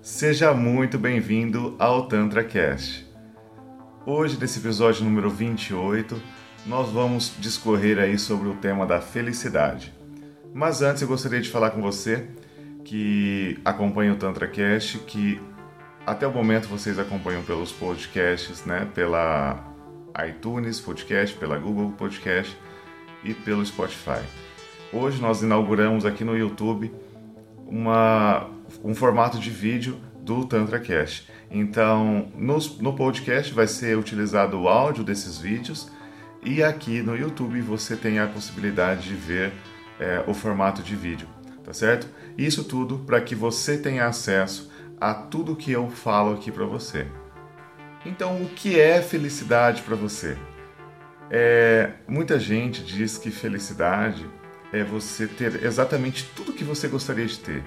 Seja muito bem-vindo ao Tantra Cast. Hoje, nesse episódio número 28, nós vamos discorrer aí sobre o tema da felicidade. Mas antes eu gostaria de falar com você que acompanha o Tantra Cast, que até o momento vocês acompanham pelos podcasts, né, pela iTunes Podcast, pela Google Podcast e pelo Spotify. Hoje nós inauguramos aqui no YouTube uma, um formato de vídeo do TantraCast. Então, no, no podcast vai ser utilizado o áudio desses vídeos e aqui no YouTube você tem a possibilidade de ver é, o formato de vídeo, tá certo? Isso tudo para que você tenha acesso a tudo que eu falo aqui para você. Então, o que é felicidade para você? É, muita gente diz que felicidade é você ter exatamente tudo que você gostaria de ter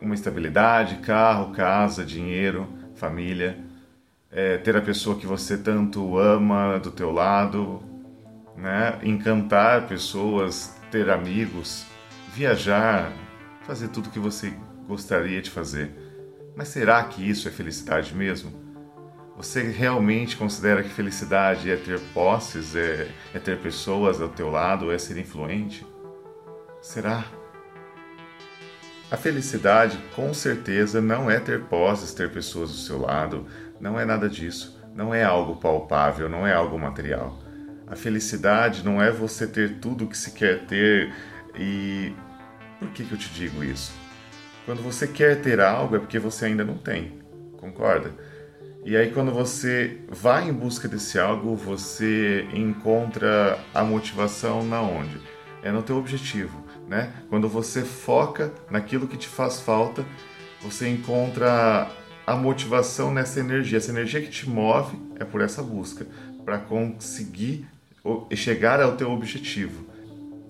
uma estabilidade, carro, casa, dinheiro, família, é, ter a pessoa que você tanto ama do teu lado, né? encantar pessoas, ter amigos, viajar, fazer tudo que você gostaria de fazer. Mas será que isso é felicidade mesmo? Você realmente considera que felicidade é ter posses, é, é ter pessoas ao teu lado, é ser influente? Será? A felicidade, com certeza, não é ter posses, ter pessoas do seu lado, não é nada disso. Não é algo palpável, não é algo material. A felicidade não é você ter tudo o que se quer ter e. Por que, que eu te digo isso? Quando você quer ter algo é porque você ainda não tem, concorda? E aí, quando você vai em busca desse algo, você encontra a motivação na onde? É no teu objetivo né? Quando você foca naquilo que te faz falta, você encontra a motivação nessa energia. Essa energia que te move é por essa busca, para conseguir chegar ao teu objetivo.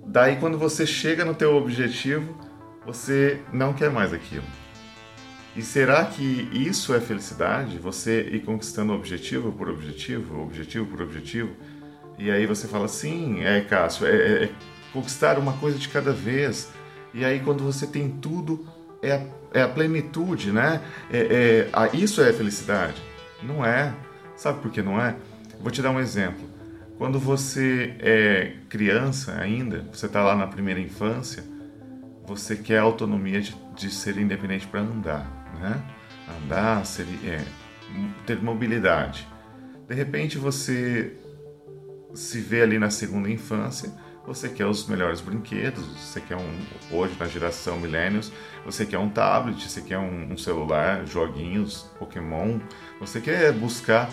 Daí quando você chega no teu objetivo, você não quer mais aquilo. E será que isso é felicidade? Você ir conquistando objetivo por objetivo, objetivo por objetivo? E aí você fala, sim, é Cássio, é, é, é conquistar uma coisa de cada vez. E aí, quando você tem tudo, é a, é a plenitude, né? É, é, a, isso é felicidade. Não é. Sabe por que não é? Vou te dar um exemplo. Quando você é criança ainda, você está lá na primeira infância, você quer autonomia de, de ser independente para andar, né? Andar, ser, é, ter mobilidade. De repente você se vê ali na segunda infância você quer os melhores brinquedos, você quer um, hoje na geração millennials, você quer um tablet, você quer um, um celular, joguinhos, Pokémon, você quer buscar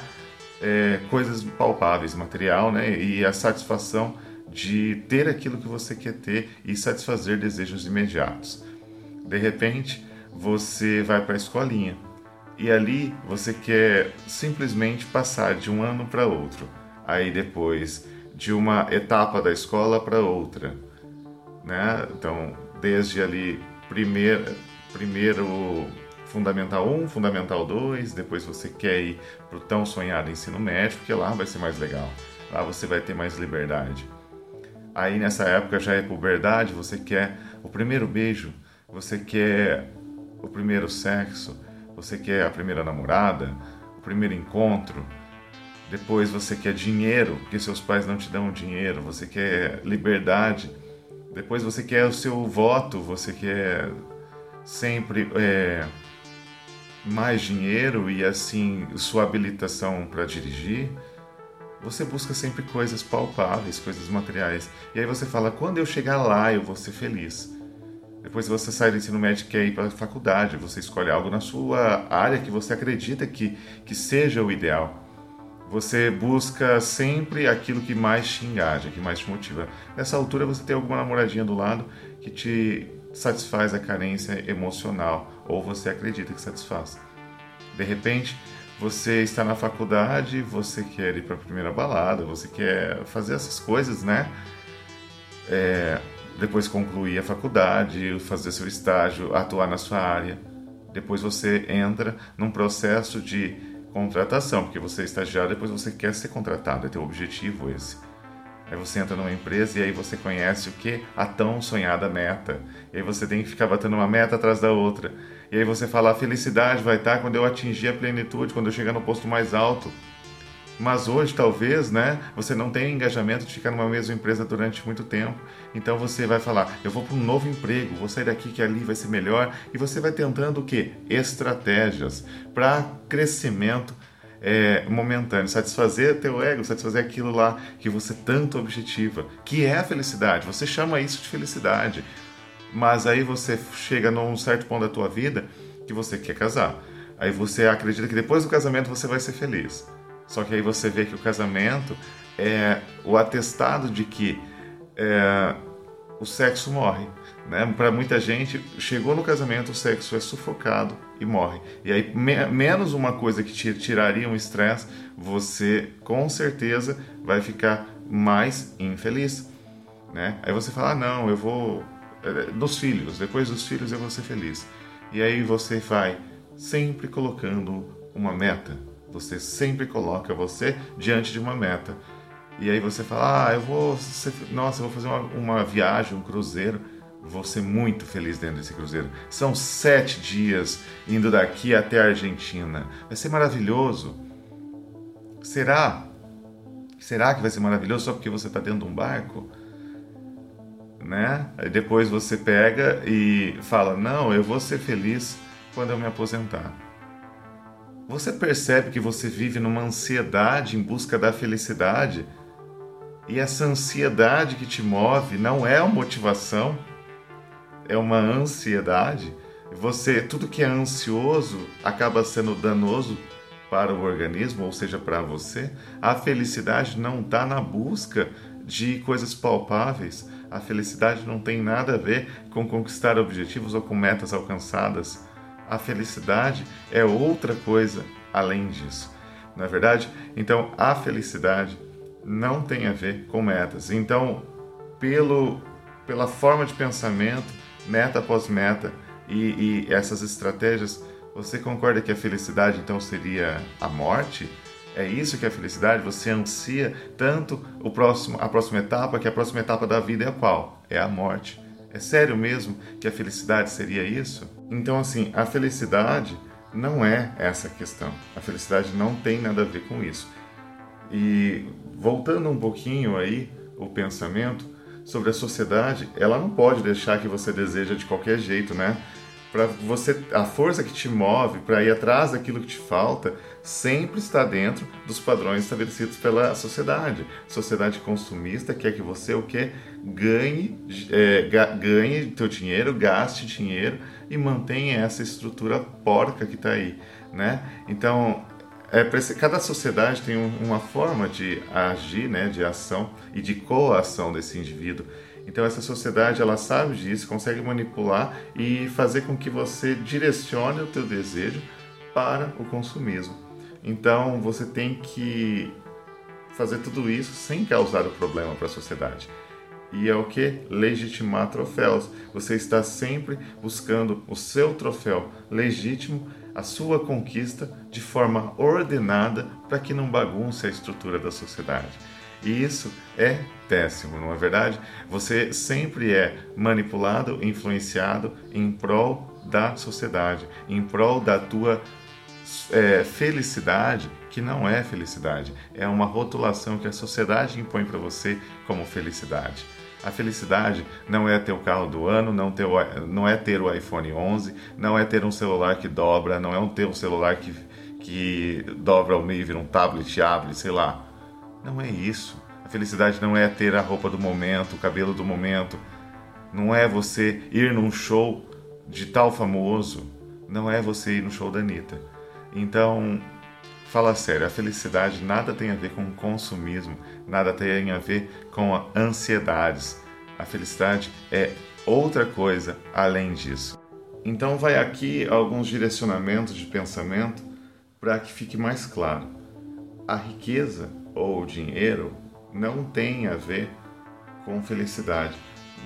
é, coisas palpáveis, material, né? E a satisfação de ter aquilo que você quer ter e satisfazer desejos imediatos. De repente, você vai para a escolinha e ali você quer simplesmente passar de um ano para outro. Aí depois de uma etapa da escola para outra, né? Então, desde ali primeiro, primeiro fundamental 1, fundamental 2, depois você quer ir para o tão sonhado ensino médio, porque lá vai ser mais legal, lá você vai ter mais liberdade. Aí nessa época já é puberdade, você quer o primeiro beijo, você quer o primeiro sexo, você quer a primeira namorada, o primeiro encontro, depois você quer dinheiro, porque seus pais não te dão dinheiro. Você quer liberdade. Depois você quer o seu voto. Você quer sempre é, mais dinheiro e assim sua habilitação para dirigir. Você busca sempre coisas palpáveis, coisas materiais. E aí você fala: quando eu chegar lá, eu vou ser feliz. Depois você sai do ensino médio e quer ir para a faculdade. Você escolhe algo na sua área que você acredita que, que seja o ideal você busca sempre aquilo que mais te engaja, que mais te motiva. Nessa altura você tem alguma namoradinha do lado que te satisfaz a carência emocional, ou você acredita que satisfaz. De repente, você está na faculdade, você quer ir para a primeira balada, você quer fazer essas coisas, né? É, depois concluir a faculdade, fazer seu estágio, atuar na sua área. Depois você entra num processo de contratação, porque você é estagiário, depois você quer ser contratado, é teu objetivo esse. Aí você entra numa empresa e aí você conhece o que? A tão sonhada meta. E aí você tem que ficar batendo uma meta atrás da outra. E aí você fala, a felicidade vai estar quando eu atingir a plenitude, quando eu chegar no posto mais alto. Mas hoje, talvez, né, você não tenha engajamento de ficar numa mesma empresa durante muito tempo. Então você vai falar, eu vou para um novo emprego, vou sair daqui que ali vai ser melhor. E você vai tentando o quê? Estratégias para crescimento é, momentâneo, satisfazer teu ego, satisfazer aquilo lá que você tanto objetiva, que é a felicidade. Você chama isso de felicidade. Mas aí você chega num certo ponto da tua vida que você quer casar. Aí você acredita que depois do casamento você vai ser feliz. Só que aí você vê que o casamento é o atestado de que é, o sexo morre. Né? Para muita gente, chegou no casamento, o sexo é sufocado e morre. E aí, me menos uma coisa que te tiraria um estresse, você com certeza vai ficar mais infeliz. Né? Aí você fala: ah, não, eu vou. É, nos filhos, depois dos filhos eu vou ser feliz. E aí você vai sempre colocando uma meta você sempre coloca você diante de uma meta. E aí você fala, ah, eu vou, ser, nossa, eu vou fazer uma, uma viagem, um cruzeiro. Vou ser muito feliz dentro desse cruzeiro. São sete dias indo daqui até a Argentina. Vai ser maravilhoso. Será? Será que vai ser maravilhoso só porque você está dentro de um barco? Né? Aí depois você pega e fala: Não, eu vou ser feliz quando eu me aposentar. Você percebe que você vive numa ansiedade em busca da felicidade? E essa ansiedade que te move não é uma motivação, é uma ansiedade. Você, tudo que é ansioso acaba sendo danoso para o organismo, ou seja, para você. A felicidade não está na busca de coisas palpáveis. A felicidade não tem nada a ver com conquistar objetivos ou com metas alcançadas a felicidade é outra coisa além disso. Não é verdade? Então, a felicidade não tem a ver com metas. Então, pelo, pela forma de pensamento, meta após meta e, e essas estratégias, você concorda que a felicidade então seria a morte? É isso que é a felicidade? Você ansia tanto o próximo, a próxima etapa, que a próxima etapa da vida é qual? É a morte. É sério mesmo que a felicidade seria isso? Então, assim, a felicidade não é essa questão. A felicidade não tem nada a ver com isso. E voltando um pouquinho aí o pensamento sobre a sociedade, ela não pode deixar que você deseja de qualquer jeito, né? Para você, a força que te move para ir atrás daquilo que te falta sempre está dentro dos padrões estabelecidos pela sociedade. Sociedade consumista quer que você o que ganhe, é, ganhe teu dinheiro, gaste dinheiro e mantenha essa estrutura porca que está aí, né? Então é, cada sociedade tem uma forma de agir, né, de ação e de coação desse indivíduo. Então essa sociedade ela sabe disso, consegue manipular e fazer com que você direcione o teu desejo para o consumismo. Então você tem que fazer tudo isso sem causar o problema para a sociedade. E é o que? Legitimar troféus. Você está sempre buscando o seu troféu legítimo, a sua conquista de forma ordenada para que não bagunce a estrutura da sociedade. E isso é péssimo, não é verdade? Você sempre é manipulado, influenciado em prol da sociedade, em prol da tua é, felicidade que não é felicidade, é uma rotulação que a sociedade impõe para você como felicidade. A felicidade não é ter o carro do ano, não, ter o, não é ter o iPhone 11, não é ter um celular que dobra, não é ter um celular que, que dobra ao meio vira um tablet, abre, sei lá. Não é isso. A felicidade não é ter a roupa do momento, o cabelo do momento. Não é você ir num show de tal famoso. Não é você ir no show da Anitta então, fala sério, a felicidade nada tem a ver com consumismo, nada tem a ver com ansiedades. A felicidade é outra coisa além disso. Então, vai aqui alguns direcionamentos de pensamento para que fique mais claro. A riqueza ou o dinheiro não tem a ver com felicidade.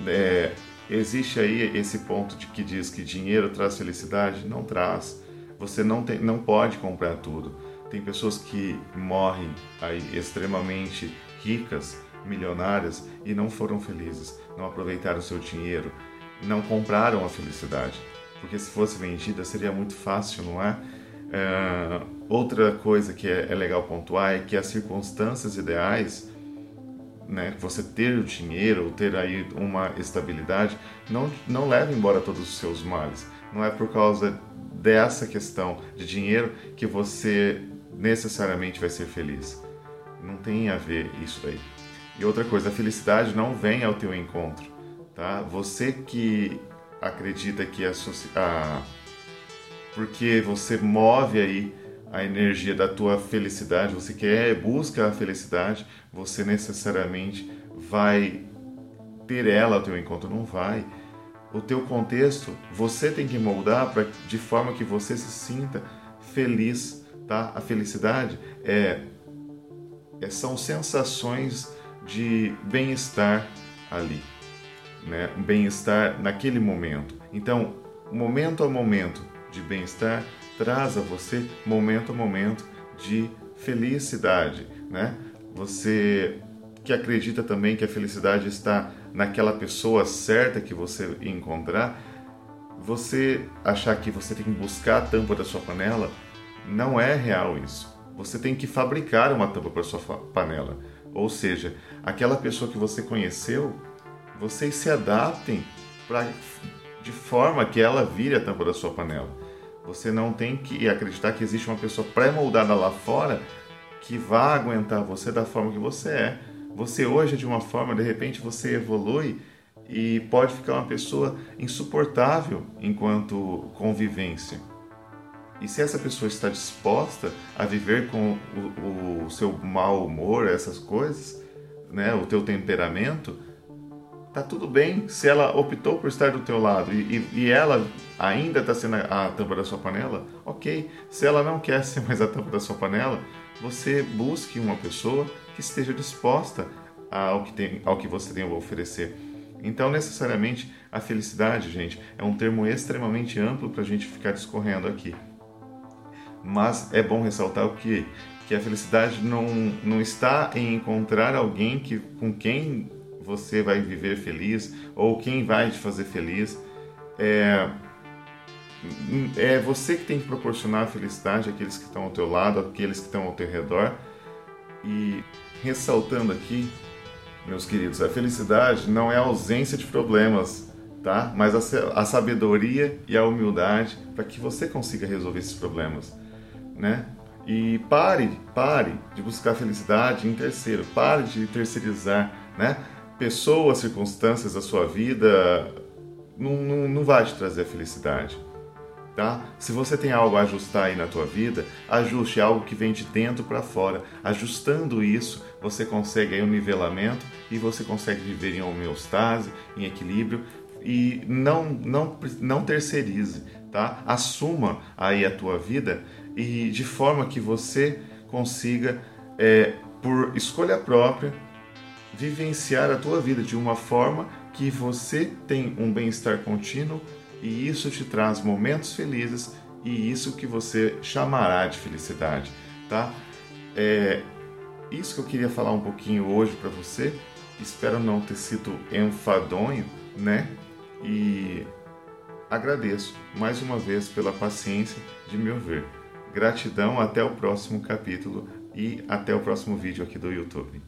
É, existe aí esse ponto de que diz que dinheiro traz felicidade? Não traz você não, tem, não pode comprar tudo. Tem pessoas que morrem aí extremamente ricas milionárias e não foram felizes, não aproveitaram seu dinheiro, não compraram a felicidade. Porque se fosse vendida seria muito fácil, não é? é outra coisa que é, é legal pontuar é que as circunstâncias ideais né, você ter o dinheiro, ter aí uma estabilidade, não, não leva embora todos os seus males. Não é por causa dessa questão de dinheiro que você necessariamente vai ser feliz. Não tem a ver isso aí. E outra coisa, a felicidade não vem ao teu encontro, tá? Você que acredita que a, a porque você move aí a energia da tua felicidade, você quer busca a felicidade, você necessariamente vai ter ela ao teu encontro, não vai. O teu contexto, você tem que moldar para de forma que você se sinta feliz, tá? A felicidade é, é são sensações de bem-estar ali, né? Bem-estar naquele momento. Então, momento a momento de bem-estar traz a você momento a momento de felicidade, né? Você que acredita também que a felicidade está naquela pessoa certa que você encontrar, você achar que você tem que buscar a tampa da sua panela, não é real isso. Você tem que fabricar uma tampa para sua panela. Ou seja, aquela pessoa que você conheceu, vocês se adaptem pra, de forma que ela vire a tampa da sua panela. Você não tem que acreditar que existe uma pessoa pré-moldada lá fora que vá aguentar você da forma que você é. Você hoje é de uma forma, de repente você evolui e pode ficar uma pessoa insuportável enquanto convivência. E se essa pessoa está disposta a viver com o, o seu mau humor, essas coisas, né, o teu temperamento, tá tudo bem se ela optou por estar do teu lado e, e, e ela ainda está sendo a, a tampa da sua panela, ok. Se ela não quer ser mais a tampa da sua panela, você busque uma pessoa que esteja disposta ao que, tem, ao que você tem a oferecer. Então, necessariamente, a felicidade, gente, é um termo extremamente amplo para a gente ficar discorrendo aqui. Mas é bom ressaltar o que que a felicidade não, não está em encontrar alguém que, com quem você vai viver feliz ou quem vai te fazer feliz. É, é você que tem que proporcionar a felicidade àqueles que estão ao teu lado, àqueles que estão ao teu redor. E ressaltando aqui, meus queridos, a felicidade não é a ausência de problemas, tá? Mas a, a sabedoria e a humildade para que você consiga resolver esses problemas, né? E pare, pare de buscar felicidade em terceiro, pare de terceirizar, né? pessoas, circunstâncias da sua vida não, não, não vai te trazer a felicidade. Tá? Se você tem algo a ajustar aí na tua vida, ajuste algo que vem de dentro para fora. Ajustando isso, você consegue aí um nivelamento e você consegue viver em homeostase, em equilíbrio e não não não terceirize, tá? Assuma aí a tua vida e de forma que você consiga é, por escolha própria vivenciar a tua vida de uma forma que você tem um bem-estar contínuo e isso te traz momentos felizes e isso que você chamará de felicidade, tá? É isso que eu queria falar um pouquinho hoje para você. Espero não ter sido enfadonho, né? E agradeço mais uma vez pela paciência de me ouvir. Gratidão, até o próximo capítulo e até o próximo vídeo aqui do YouTube.